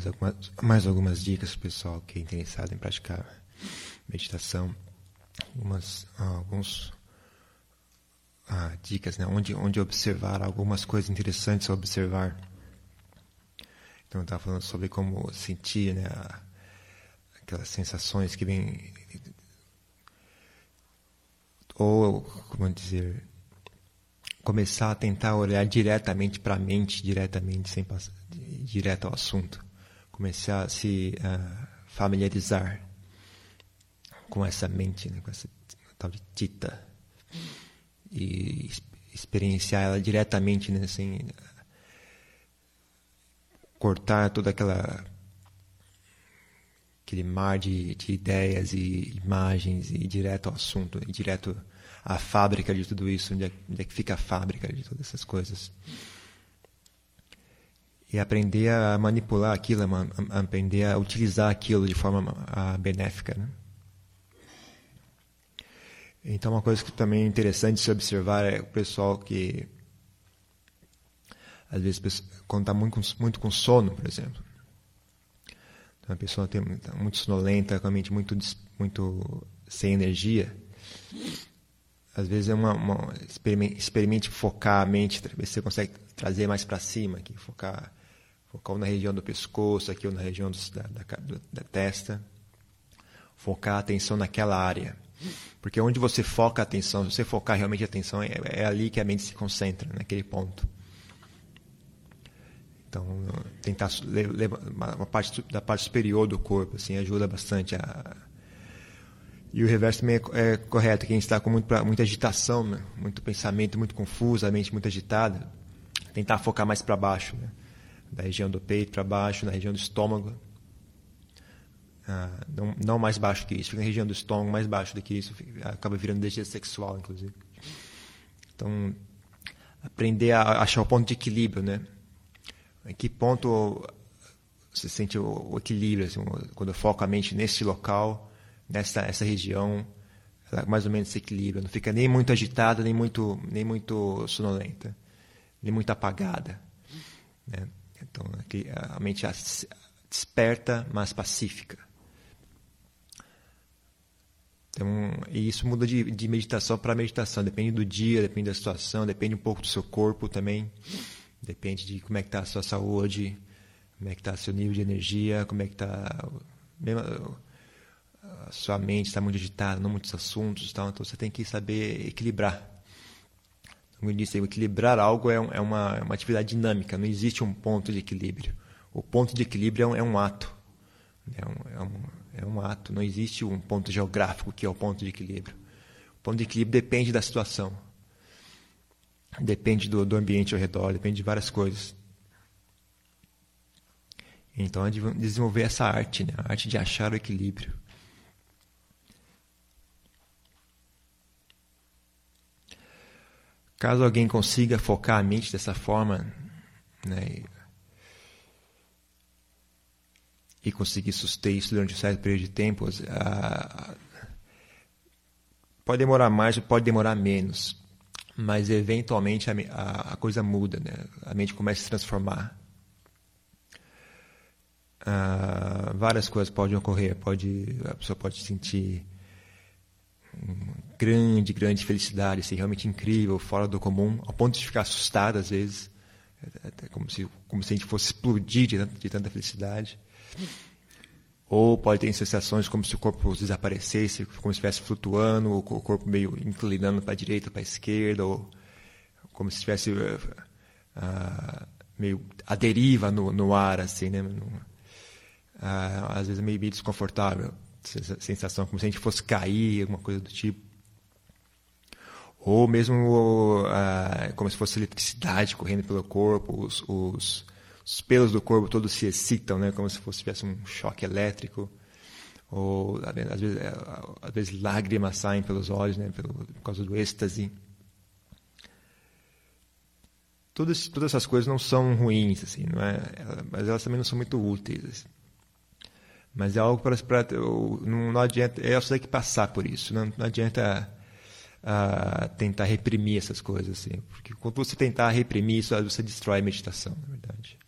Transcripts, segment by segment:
mais algumas, mais algumas dicas para o pessoal que é interessado em praticar meditação. Algumas, alguns ah, dicas, né? onde, onde observar, algumas coisas interessantes a observar. Então, estava falando sobre como sentir né? aquelas sensações que vêm. Ou, como dizer, começar a tentar olhar diretamente para a mente, diretamente, sem passar direto ao assunto. Começar a se uh, familiarizar com essa mente, né, com essa tal de tita. E experienciar ela diretamente, né, sem cortar toda aquela aquele mar de, de ideias e imagens e ir direto ao assunto, direto à fábrica de tudo isso, onde é, onde é que fica a fábrica de todas essas coisas e aprender a manipular aquilo, a aprender a utilizar aquilo de forma benéfica. Né? Então, uma coisa que também é interessante se observar é o pessoal que, às vezes, quando está muito, muito com sono, por exemplo, então, a pessoa tem, tá muito sonolenta, com a mente muito, muito sem energia, às vezes é uma, uma experimente, experimente, focar a mente, ver se você consegue trazer mais para cima, aqui, focar focar na região do pescoço, aqui ou na região da, da, da, testa. Focar a atenção naquela área. Porque onde você foca a atenção, se você focar realmente a atenção, é, é ali que a mente se concentra, naquele ponto. Então, tentar uma parte da parte superior do corpo, assim, ajuda bastante a. E o reverso também é, é correto, quem está com muito, muita agitação, né? muito pensamento muito confuso, a mente muito agitada, tentar focar mais para baixo, né? Da região do peito para baixo, na região do estômago. Ah, não, não, mais baixo que isso, fica na região do estômago, mais baixo do que isso, acaba virando desejo sexual, inclusive. Então, aprender a achar o ponto de equilíbrio, né? Em que ponto você sente o, o equilíbrio, assim, quando eu foco a mente nesse local, nessa essa região, ela mais ou menos se equilibra, não fica nem muito agitada, nem muito, nem muito sonolenta, nem muito apagada, né? Então, aqui, a mente desperta, mas pacífica. Então, e isso muda de, de meditação para meditação. Depende do dia, depende da situação, depende um pouco do seu corpo também. Depende de como é que está a sua saúde, como é que está seu nível de energia, como é que está... A sua mente está muito agitada, não muitos assuntos, então você tem que saber equilibrar como eu disse, equilibrar algo é, é, uma, é uma atividade dinâmica, não existe um ponto de equilíbrio. O ponto de equilíbrio é um, é um ato. É um, é, um, é um ato, não existe um ponto geográfico que é o ponto de equilíbrio. O ponto de equilíbrio depende da situação, depende do, do ambiente ao redor, depende de várias coisas. Então é de desenvolver essa arte, né? a arte de achar o equilíbrio. Caso alguém consiga focar a mente dessa forma, né, e conseguir suster isso durante um certo período de tempo, pode demorar mais ou pode demorar menos, mas eventualmente a, a, a coisa muda, né? a mente começa a se transformar. Uh, várias coisas podem ocorrer, pode, a pessoa pode sentir grande, grande felicidade, assim, realmente incrível, fora do comum, ao ponto de ficar assustado às vezes, é como se, como se a gente fosse explodir de, de tanta felicidade. Ou pode ter sensações como se o corpo desaparecesse, como se estivesse flutuando, ou o corpo meio inclinando para a direita, para a esquerda, ou como se estivesse uh, meio à deriva no, no ar, assim, né? Uh, às vezes é meio, meio desconfortável sensação como se a gente fosse cair, alguma coisa do tipo. Ou mesmo uh, como se fosse eletricidade correndo pelo corpo, os, os, os, pelos do corpo todos se excitam, né? como se fosse tivesse um choque elétrico. Ou às vezes, é, às vezes lágrimas saem pelos olhos né? Por causa do êxtase. Todas, todas essas coisas não são ruins, assim, não é? mas elas também não são muito úteis. Assim. Mas é algo para. Não, não adianta. É você que passar por isso. Não, não adianta uh, tentar reprimir essas coisas. Assim, porque quando você tentar reprimir isso, você destrói a meditação, na verdade.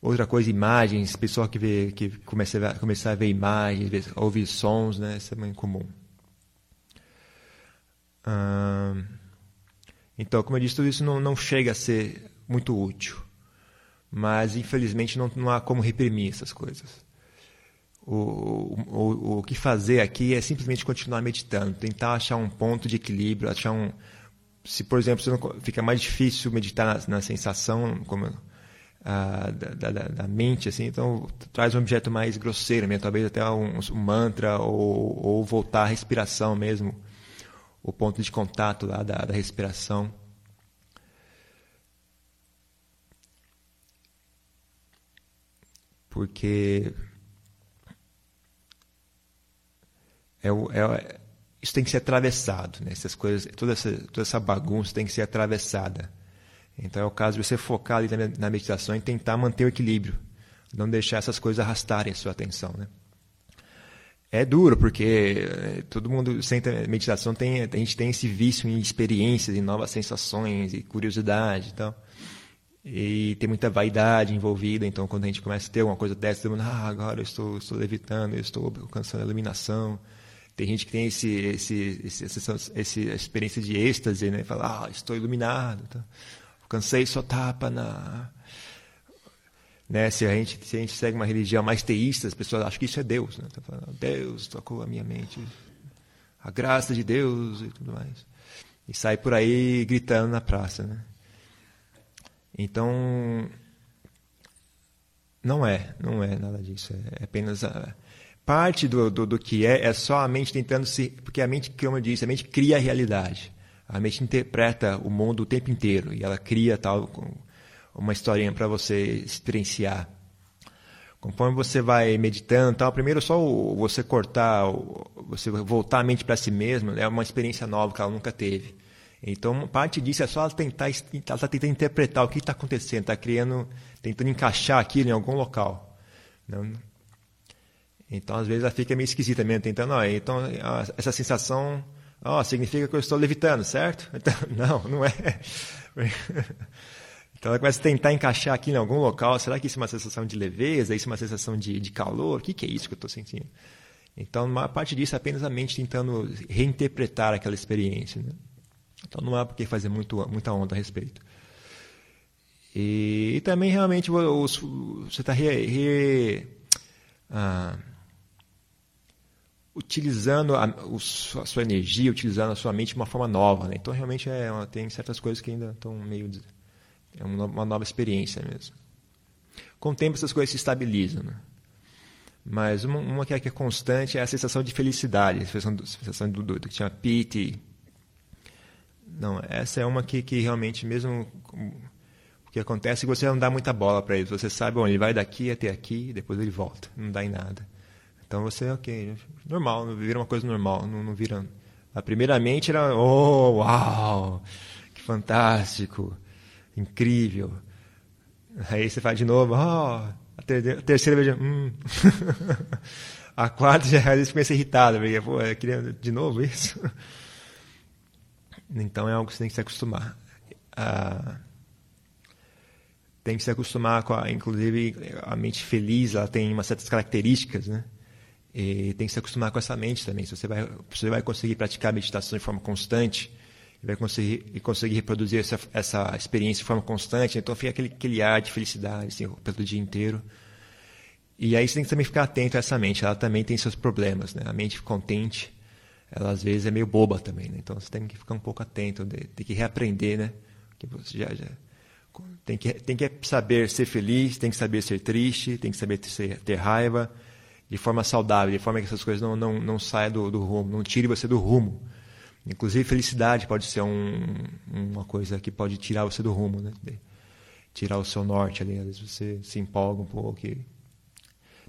Outra coisa, imagens, pessoal que, vê, que começa a, começar a ver imagens, ouvir sons, né? Isso é muito comum. então, como eu disse, tudo isso não, não chega a ser muito útil. Mas, infelizmente, não, não há como reprimir essas coisas. O, o, o que fazer aqui é simplesmente continuar meditando, tentar achar um ponto de equilíbrio, achar um. Se, por exemplo, fica mais difícil meditar na, na sensação como, da, da, da, mente, assim, então traz um objeto mais grosseiro, mesmo, talvez até um, um mantra ou, ou, voltar à respiração mesmo, o ponto de contato lá da, da respiração. Porque é, é, isso tem que ser atravessado, né? Essas coisas, toda essa, toda essa bagunça tem que ser atravessada. Então é o caso de você focar ali na, na meditação e tentar manter o equilíbrio, não deixar essas coisas arrastarem a sua atenção, né? É duro, porque eh, todo mundo senta meditação, tem, a gente tem esse vício em experiências, em novas sensações e curiosidade e. E tem muita vaidade envolvida, então quando a gente começa a ter uma coisa dessa, todo mundo, ah, agora eu estou, estou levitando, eu estou alcançando a iluminação. Tem gente que tem esse, esse, esse, essa, essa experiência de êxtase, né? Fala, ah, estou iluminado. Tá? Alcancei sua tapa na. Né? Se, a gente, se a gente segue uma religião mais teísta, as pessoas acham que isso é Deus. Né? Tá falando, Deus tocou a minha mente. A graça de Deus e tudo mais. E sai por aí gritando na praça. Né? Então. Não é, não é nada disso. É apenas. A, parte do, do, do, que é é só a mente tentando se. Porque a mente, como eu disse, a mente cria a realidade. A mente interpreta o mundo o tempo inteiro e ela cria tal uma historinha para você experienciar. Conforme você vai meditando, tal, primeiro só você cortar, você voltar a mente para si mesmo é uma experiência nova que ela nunca teve. Então, parte disso é só ela tentar, ela está tentando interpretar o que está acontecendo, está criando, tentando encaixar aquilo em algum local. Não, então, às vezes, ela fica meio esquisita mesmo, tentando, ó, então, essa sensação, ó, significa que eu estou levitando, certo? Então, não, não é. Então, ela começa a tentar encaixar aqui em algum local, será que isso é uma sensação de leveza, isso é uma sensação de, de calor? O que, que é isso que eu estou sentindo? Então, uma parte disso é apenas a mente tentando reinterpretar aquela experiência. Né? Então, não há por que fazer muito, muita onda a respeito. E, e também, realmente, você está re, re, ah, utilizando a, a, sua energia, utilizando a sua mente de uma forma nova. Né? Então, realmente, é, tem certas coisas que ainda estão meio. É uma, nova experiência mesmo. Com o tempo, essas coisas se estabilizam. Né? Mas uma, uma que, é, que é constante é a sensação de felicidade, a sensação do, sensação do que chama pity. Não, essa é uma que, que realmente, mesmo o que acontece é que você não dá muita bola para ele. Você sabe, bom, ele vai daqui até aqui, depois ele volta. Não dá em nada. Então você, ok, normal, vira uma coisa normal, não, não vira. A primeiramente era, oh, uau, que fantástico, incrível. Aí você faz de novo, oh, a, ter, a terceira vez, hum. a quarta já às vezes começa irritado, porque, pô, eu queria de novo isso. Então é algo que você tem que se acostumar. Tem que se acostumar com a, inclusive, a mente feliz, ela tem umas certas características, né? E tem que se acostumar com essa mente também. Se você vai, você vai conseguir praticar a meditação de forma constante, vai conseguir, conseguir reproduzir essa, essa experiência de forma constante, então fica aquele, aquele ar de felicidade assim, pelo dia inteiro. E aí você tem que também ficar atento a essa mente. Ela também tem seus problemas. Né? A mente contente, ela às vezes é meio boba também. Né? Então você tem que ficar um pouco atento, tem que reaprender. Né? Que você já, já, tem, que, tem que saber ser feliz, tem que saber ser triste, tem que saber ter, ter raiva de forma saudável, de forma que essas coisas não, não, não saiam do, do rumo, não tire você do rumo. Inclusive, felicidade pode ser um, uma coisa que pode tirar você do rumo, né? tirar o seu norte ali. Às vezes você se empolga um pouco, e,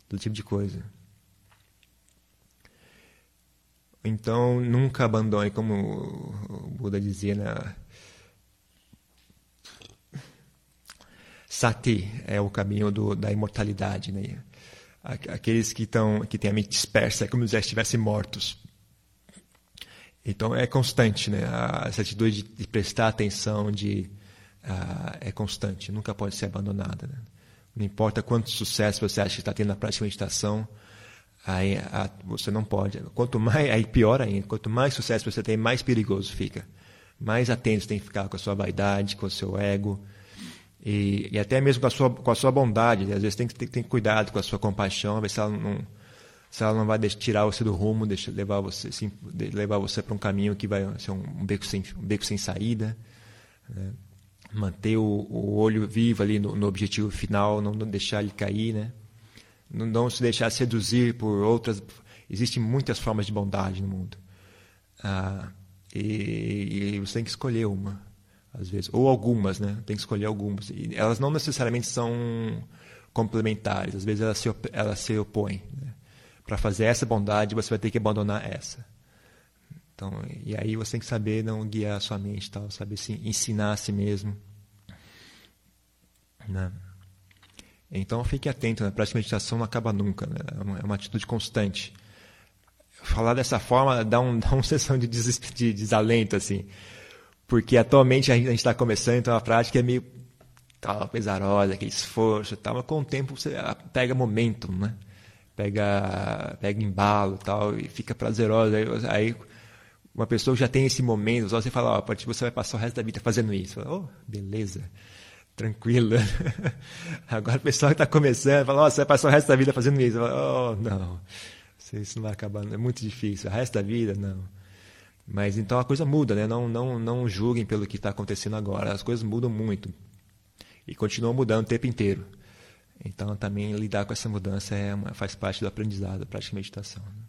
todo tipo de coisa. Então, nunca abandone, como o Buda dizia, né? Sati é o caminho do, da imortalidade, né? Aqueles que estão que têm a mente dispersa, é como se estivessem mortos. Então é constante, né? Essa atitude de prestar atenção, de uh, é constante, nunca pode ser abandonada. Né? Não importa quanto sucesso você acha que está tendo na prática de meditação, aí a, você não pode. Quanto mais, aí pior ainda, quanto mais sucesso você tem, mais perigoso fica. Mais atento você tem que ficar com a sua vaidade, com o seu ego, e, e até mesmo com a sua, com a sua bondade. Às vezes tem que ter cuidado com a sua compaixão, ver se ela não, se ela não vai tirar você do rumo, deixa, levar você, levar você para um caminho que vai ser um, beco, sem, um beco sem saída. Né? manter o, o olho vivo ali no, no objetivo final, não, não, deixar ele cair, né? Não, não, se deixar seduzir por outras. Existem muitas formas de bondade no mundo. Ah, e, e, você tem que escolher uma, às vezes. Ou algumas, né? Tem que escolher algumas. E elas não necessariamente são complementares. Às vezes elas se, elas se opõem. Né? Para fazer essa bondade, você vai ter que abandonar essa. Então, e aí você tem que saber não guiar a sua mente, tal, saber se ensinar a si mesmo. Né? Então fique atento, né? a prática de meditação não acaba nunca, né? é, uma, é uma atitude constante. Falar dessa forma dá, um, dá uma sensação de, des, de desalento, assim, porque atualmente a gente está começando, então a prática é meio tal, pesarosa, aquele esforço tal, mas com o tempo você pega momento, né? pega, pega embalo tal, e fica prazerosa. Aí, aí uma pessoa que já tem esse momento, você fala, ó, a partir de você vai passar o resto da vida fazendo isso. Fala, oh, beleza, tranquilo. Agora o pessoal que está começando fala, ó, você vai passar o resto da vida fazendo isso. Fala, oh, não, isso não vai acabar, é muito difícil. O resto da vida, não. Mas então a coisa muda, né? Não, não, não julguem pelo que está acontecendo agora. As coisas mudam muito. E continuam mudando o tempo inteiro. Então também lidar com essa mudança é uma, faz parte do aprendizado, de meditação. Né?